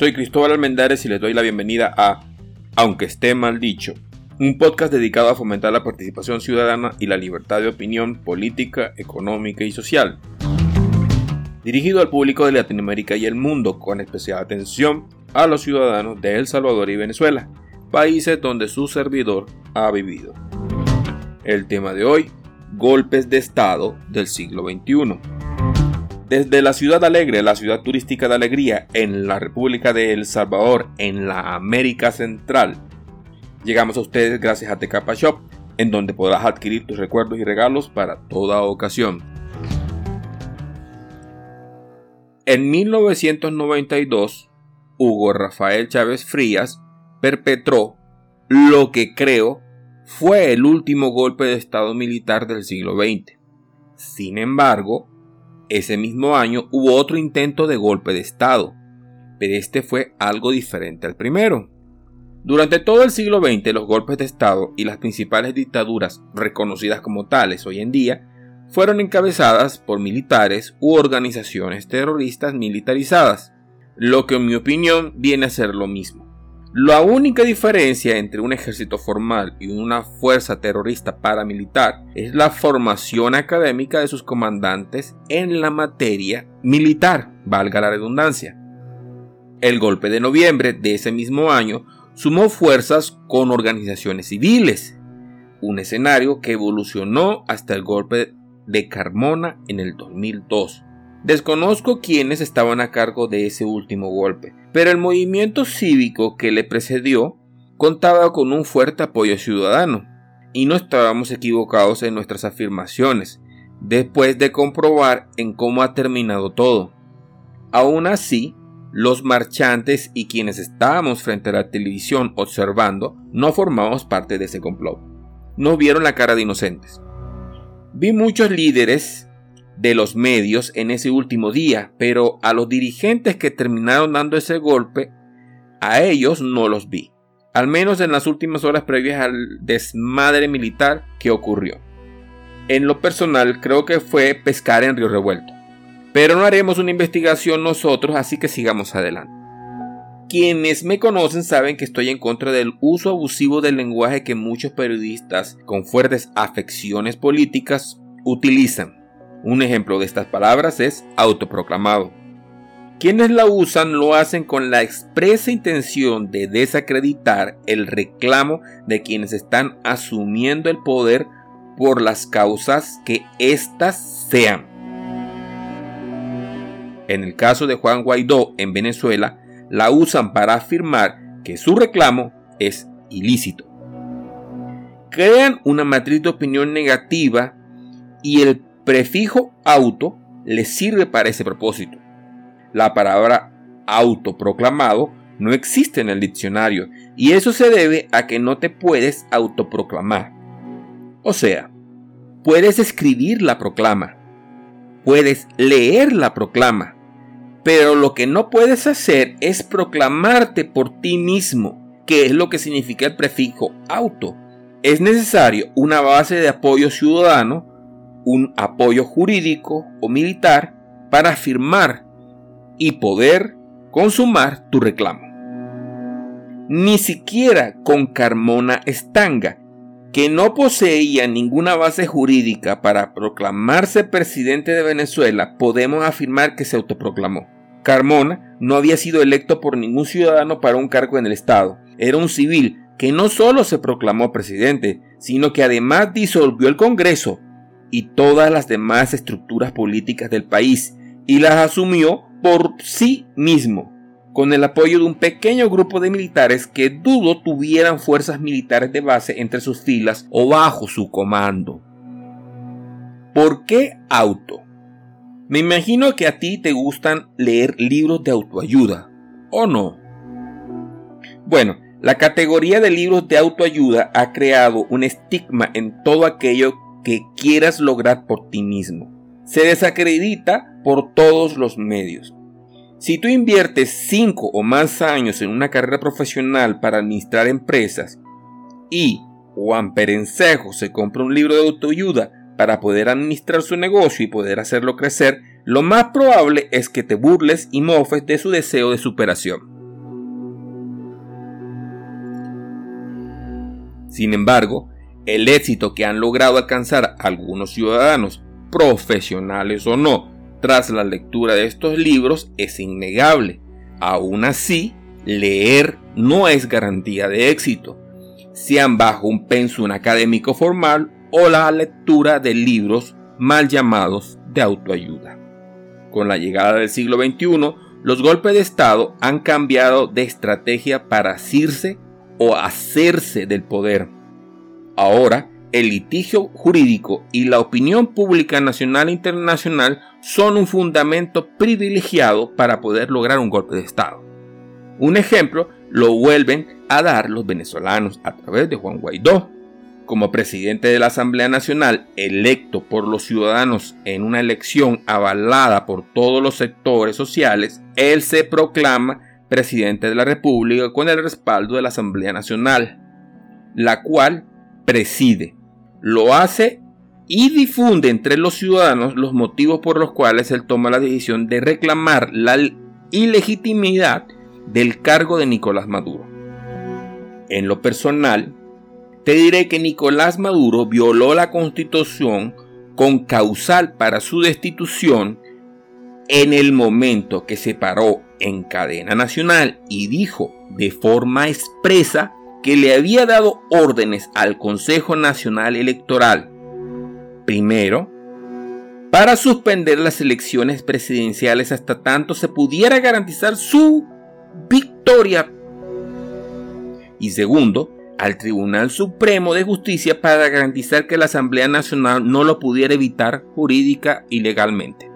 Soy Cristóbal Almendares y les doy la bienvenida a Aunque esté mal dicho, un podcast dedicado a fomentar la participación ciudadana y la libertad de opinión política, económica y social. Dirigido al público de Latinoamérica y el mundo, con especial atención a los ciudadanos de El Salvador y Venezuela, países donde su servidor ha vivido. El tema de hoy, golpes de Estado del siglo XXI. Desde la ciudad alegre, la ciudad turística de Alegría, en la República de El Salvador, en la América Central, llegamos a ustedes gracias a Tecapa Shop, en donde podrás adquirir tus recuerdos y regalos para toda ocasión. En 1992, Hugo Rafael Chávez Frías perpetró lo que creo fue el último golpe de Estado militar del siglo XX. Sin embargo, ese mismo año hubo otro intento de golpe de Estado, pero este fue algo diferente al primero. Durante todo el siglo XX los golpes de Estado y las principales dictaduras reconocidas como tales hoy en día fueron encabezadas por militares u organizaciones terroristas militarizadas, lo que en mi opinión viene a ser lo mismo. La única diferencia entre un ejército formal y una fuerza terrorista paramilitar es la formación académica de sus comandantes en la materia militar, valga la redundancia. El golpe de noviembre de ese mismo año sumó fuerzas con organizaciones civiles, un escenario que evolucionó hasta el golpe de Carmona en el 2002. Desconozco quiénes estaban a cargo de ese último golpe, pero el movimiento cívico que le precedió contaba con un fuerte apoyo ciudadano, y no estábamos equivocados en nuestras afirmaciones, después de comprobar en cómo ha terminado todo. Aún así, los marchantes y quienes estábamos frente a la televisión observando no formamos parte de ese complot. Nos vieron la cara de inocentes. Vi muchos líderes de los medios en ese último día, pero a los dirigentes que terminaron dando ese golpe, a ellos no los vi, al menos en las últimas horas previas al desmadre militar que ocurrió. En lo personal creo que fue pescar en Río Revuelto, pero no haremos una investigación nosotros, así que sigamos adelante. Quienes me conocen saben que estoy en contra del uso abusivo del lenguaje que muchos periodistas con fuertes afecciones políticas utilizan un ejemplo de estas palabras es autoproclamado. Quienes la usan lo hacen con la expresa intención de desacreditar el reclamo de quienes están asumiendo el poder por las causas que éstas sean. En el caso de Juan Guaidó en Venezuela, la usan para afirmar que su reclamo es ilícito. Crean una matriz de opinión negativa y el prefijo auto le sirve para ese propósito. La palabra autoproclamado no existe en el diccionario y eso se debe a que no te puedes autoproclamar. O sea, puedes escribir la proclama, puedes leer la proclama, pero lo que no puedes hacer es proclamarte por ti mismo, que es lo que significa el prefijo auto. Es necesario una base de apoyo ciudadano un apoyo jurídico o militar para firmar y poder consumar tu reclamo. Ni siquiera con Carmona Estanga, que no poseía ninguna base jurídica para proclamarse presidente de Venezuela, podemos afirmar que se autoproclamó. Carmona no había sido electo por ningún ciudadano para un cargo en el Estado. Era un civil que no solo se proclamó presidente, sino que además disolvió el Congreso y todas las demás estructuras políticas del país y las asumió por sí mismo, con el apoyo de un pequeño grupo de militares que dudo tuvieran fuerzas militares de base entre sus filas o bajo su comando. ¿Por qué auto? Me imagino que a ti te gustan leer libros de autoayuda, ¿o no? Bueno, la categoría de libros de autoayuda ha creado un estigma en todo aquello que quieras lograr por ti mismo. Se desacredita por todos los medios. Si tú inviertes 5 o más años en una carrera profesional para administrar empresas y Juan Perencejo se compra un libro de autoayuda para poder administrar su negocio y poder hacerlo crecer, lo más probable es que te burles y mofes de su deseo de superación. Sin embargo, el éxito que han logrado alcanzar algunos ciudadanos, profesionales o no, tras la lectura de estos libros es innegable. Aún así, leer no es garantía de éxito, sean bajo un pensum académico formal o la lectura de libros mal llamados de autoayuda. Con la llegada del siglo XXI, los golpes de Estado han cambiado de estrategia para asirse o hacerse del poder. Ahora, el litigio jurídico y la opinión pública nacional e internacional son un fundamento privilegiado para poder lograr un golpe de Estado. Un ejemplo lo vuelven a dar los venezolanos a través de Juan Guaidó. Como presidente de la Asamblea Nacional, electo por los ciudadanos en una elección avalada por todos los sectores sociales, él se proclama presidente de la República con el respaldo de la Asamblea Nacional, la cual preside. Lo hace y difunde entre los ciudadanos los motivos por los cuales él toma la decisión de reclamar la ilegitimidad del cargo de Nicolás Maduro. En lo personal, te diré que Nicolás Maduro violó la constitución con causal para su destitución en el momento que se paró en cadena nacional y dijo de forma expresa que le había dado órdenes al Consejo Nacional Electoral, primero, para suspender las elecciones presidenciales hasta tanto se pudiera garantizar su victoria. Y segundo, al Tribunal Supremo de Justicia para garantizar que la Asamblea Nacional no lo pudiera evitar jurídica y legalmente.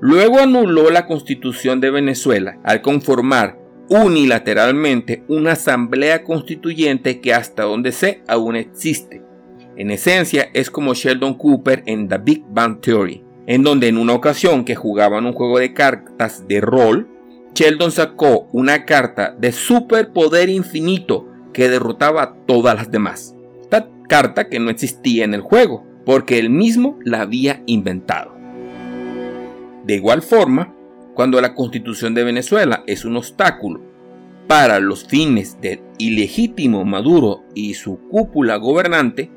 Luego anuló la Constitución de Venezuela al conformar unilateralmente una Asamblea Constituyente que hasta donde sé aún existe. En esencia es como Sheldon Cooper en The Big Bang Theory, en donde en una ocasión que jugaban un juego de cartas de rol, Sheldon sacó una carta de superpoder infinito que derrotaba a todas las demás. Esta carta que no existía en el juego, porque él mismo la había inventado. De igual forma, cuando la constitución de Venezuela es un obstáculo para los fines del ilegítimo Maduro y su cúpula gobernante,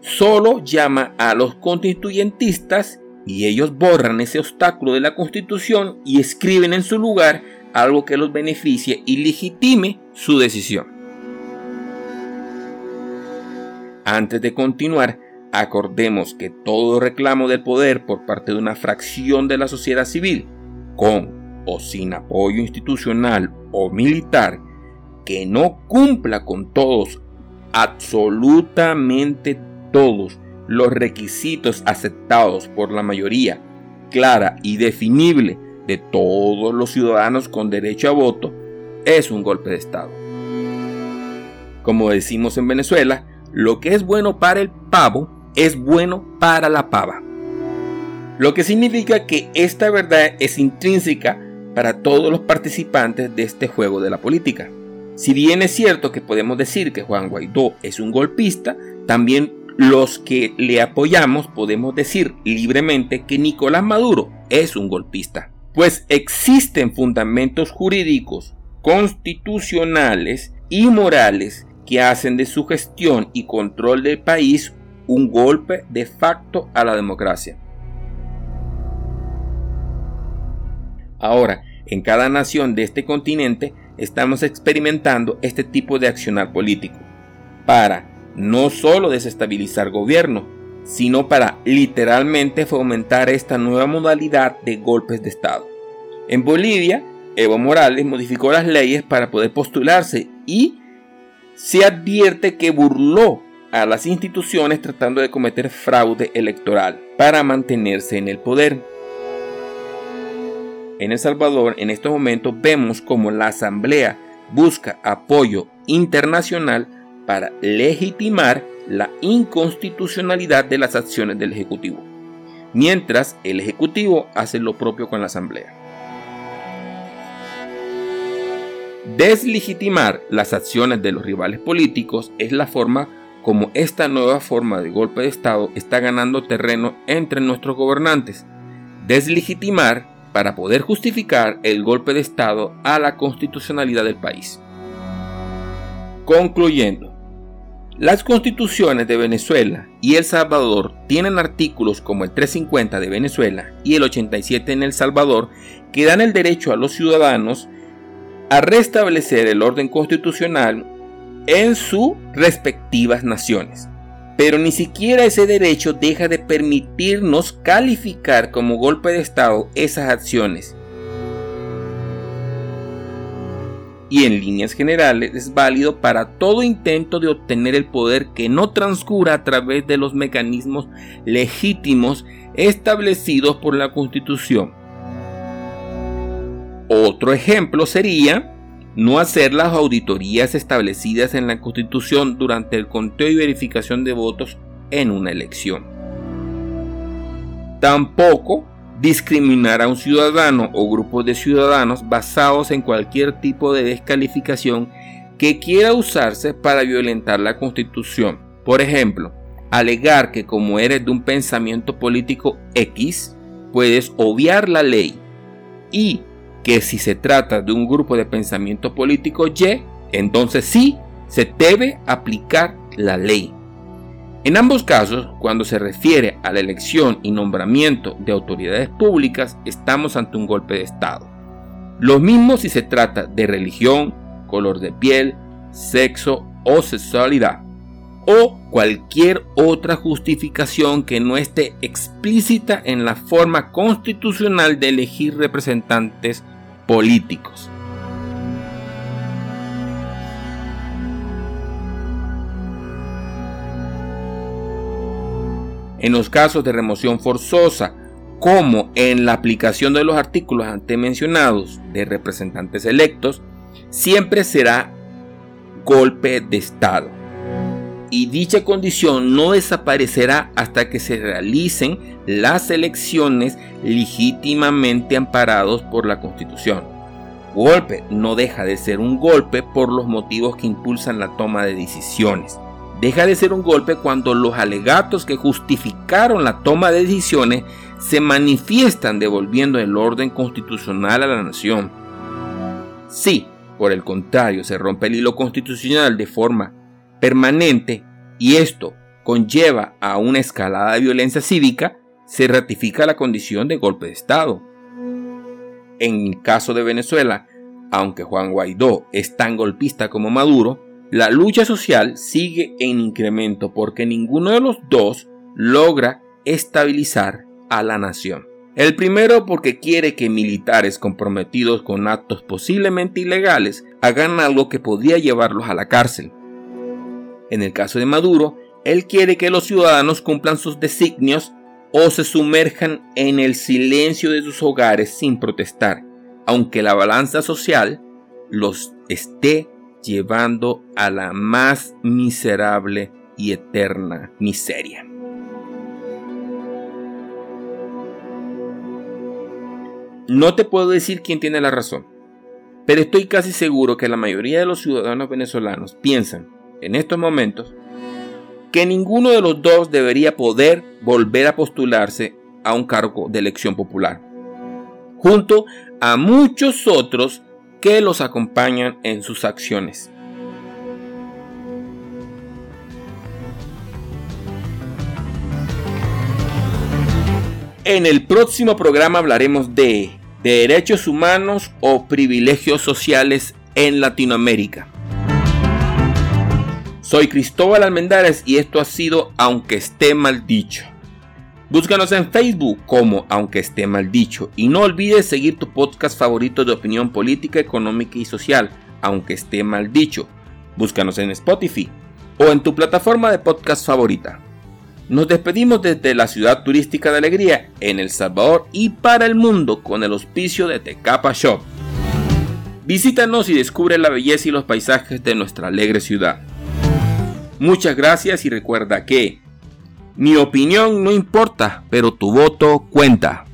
solo llama a los constituyentistas y ellos borran ese obstáculo de la constitución y escriben en su lugar algo que los beneficie y legitime su decisión. Antes de continuar, acordemos que todo reclamo del poder por parte de una fracción de la sociedad civil, con o sin apoyo institucional o militar, que no cumpla con todos, absolutamente todos, los requisitos aceptados por la mayoría clara y definible de todos los ciudadanos con derecho a voto es un golpe de Estado. Como decimos en Venezuela, lo que es bueno para el pavo es bueno para la pava. Lo que significa que esta verdad es intrínseca para todos los participantes de este juego de la política. Si bien es cierto que podemos decir que Juan Guaidó es un golpista, también los que le apoyamos podemos decir libremente que Nicolás Maduro es un golpista, pues existen fundamentos jurídicos, constitucionales y morales que hacen de su gestión y control del país un golpe de facto a la democracia. Ahora, en cada nación de este continente estamos experimentando este tipo de accionar político para no solo desestabilizar gobierno, sino para literalmente fomentar esta nueva modalidad de golpes de Estado. En Bolivia, Evo Morales modificó las leyes para poder postularse y se advierte que burló a las instituciones tratando de cometer fraude electoral para mantenerse en el poder. En El Salvador, en estos momentos, vemos como la Asamblea busca apoyo internacional para legitimar la inconstitucionalidad de las acciones del Ejecutivo, mientras el Ejecutivo hace lo propio con la Asamblea. Deslegitimar las acciones de los rivales políticos es la forma como esta nueva forma de golpe de Estado está ganando terreno entre nuestros gobernantes. Deslegitimar para poder justificar el golpe de Estado a la constitucionalidad del país. Concluyendo, Las constituciones de Venezuela y El Salvador tienen artículos como el 350 de Venezuela y el 87 en El Salvador que dan el derecho a los ciudadanos a restablecer el orden constitucional en sus respectivas naciones. Pero ni siquiera ese derecho deja de permitirnos calificar como golpe de Estado esas acciones y en líneas generales es válido para todo intento de obtener el poder que no transcurra a través de los mecanismos legítimos establecidos por la Constitución. Otro ejemplo sería no hacer las auditorías establecidas en la Constitución durante el conteo y verificación de votos en una elección. Tampoco discriminar a un ciudadano o grupo de ciudadanos basados en cualquier tipo de descalificación que quiera usarse para violentar la Constitución. Por ejemplo, alegar que como eres de un pensamiento político X, puedes obviar la ley y que si se trata de un grupo de pensamiento político Y, entonces sí se debe aplicar la ley. En ambos casos, cuando se refiere a la elección y nombramiento de autoridades públicas, estamos ante un golpe de Estado. Lo mismo si se trata de religión, color de piel, sexo o sexualidad, o cualquier otra justificación que no esté explícita en la forma constitucional de elegir representantes políticos. En los casos de remoción forzosa, como en la aplicación de los artículos antes mencionados de representantes electos, siempre será golpe de Estado. Y dicha condición no desaparecerá hasta que se realicen las elecciones legítimamente amparados por la Constitución. Golpe no deja de ser un golpe por los motivos que impulsan la toma de decisiones deja de ser un golpe cuando los alegatos que justificaron la toma de decisiones se manifiestan devolviendo el orden constitucional a la nación. Si, por el contrario, se rompe el hilo constitucional de forma permanente y esto conlleva a una escalada de violencia cívica, se ratifica la condición de golpe de Estado. En el caso de Venezuela, aunque Juan Guaidó es tan golpista como Maduro, la lucha social sigue en incremento porque ninguno de los dos logra estabilizar a la nación. El primero porque quiere que militares comprometidos con actos posiblemente ilegales hagan algo que podría llevarlos a la cárcel. En el caso de Maduro, él quiere que los ciudadanos cumplan sus designios o se sumerjan en el silencio de sus hogares sin protestar, aunque la balanza social los esté llevando a la más miserable y eterna miseria. No te puedo decir quién tiene la razón, pero estoy casi seguro que la mayoría de los ciudadanos venezolanos piensan, en estos momentos, que ninguno de los dos debería poder volver a postularse a un cargo de elección popular, junto a muchos otros que los acompañan en sus acciones. En el próximo programa hablaremos de derechos humanos o privilegios sociales en Latinoamérica. Soy Cristóbal Almendares y esto ha sido Aunque esté mal dicho. Búscanos en Facebook como Aunque esté mal dicho y no olvides seguir tu podcast favorito de opinión política, económica y social, Aunque esté mal dicho. Búscanos en Spotify o en tu plataforma de podcast favorita. Nos despedimos desde la ciudad turística de Alegría en El Salvador y para el mundo con el auspicio de Tecapa Shop. Visítanos y descubre la belleza y los paisajes de nuestra alegre ciudad. Muchas gracias y recuerda que mi opinión no importa, pero tu voto cuenta.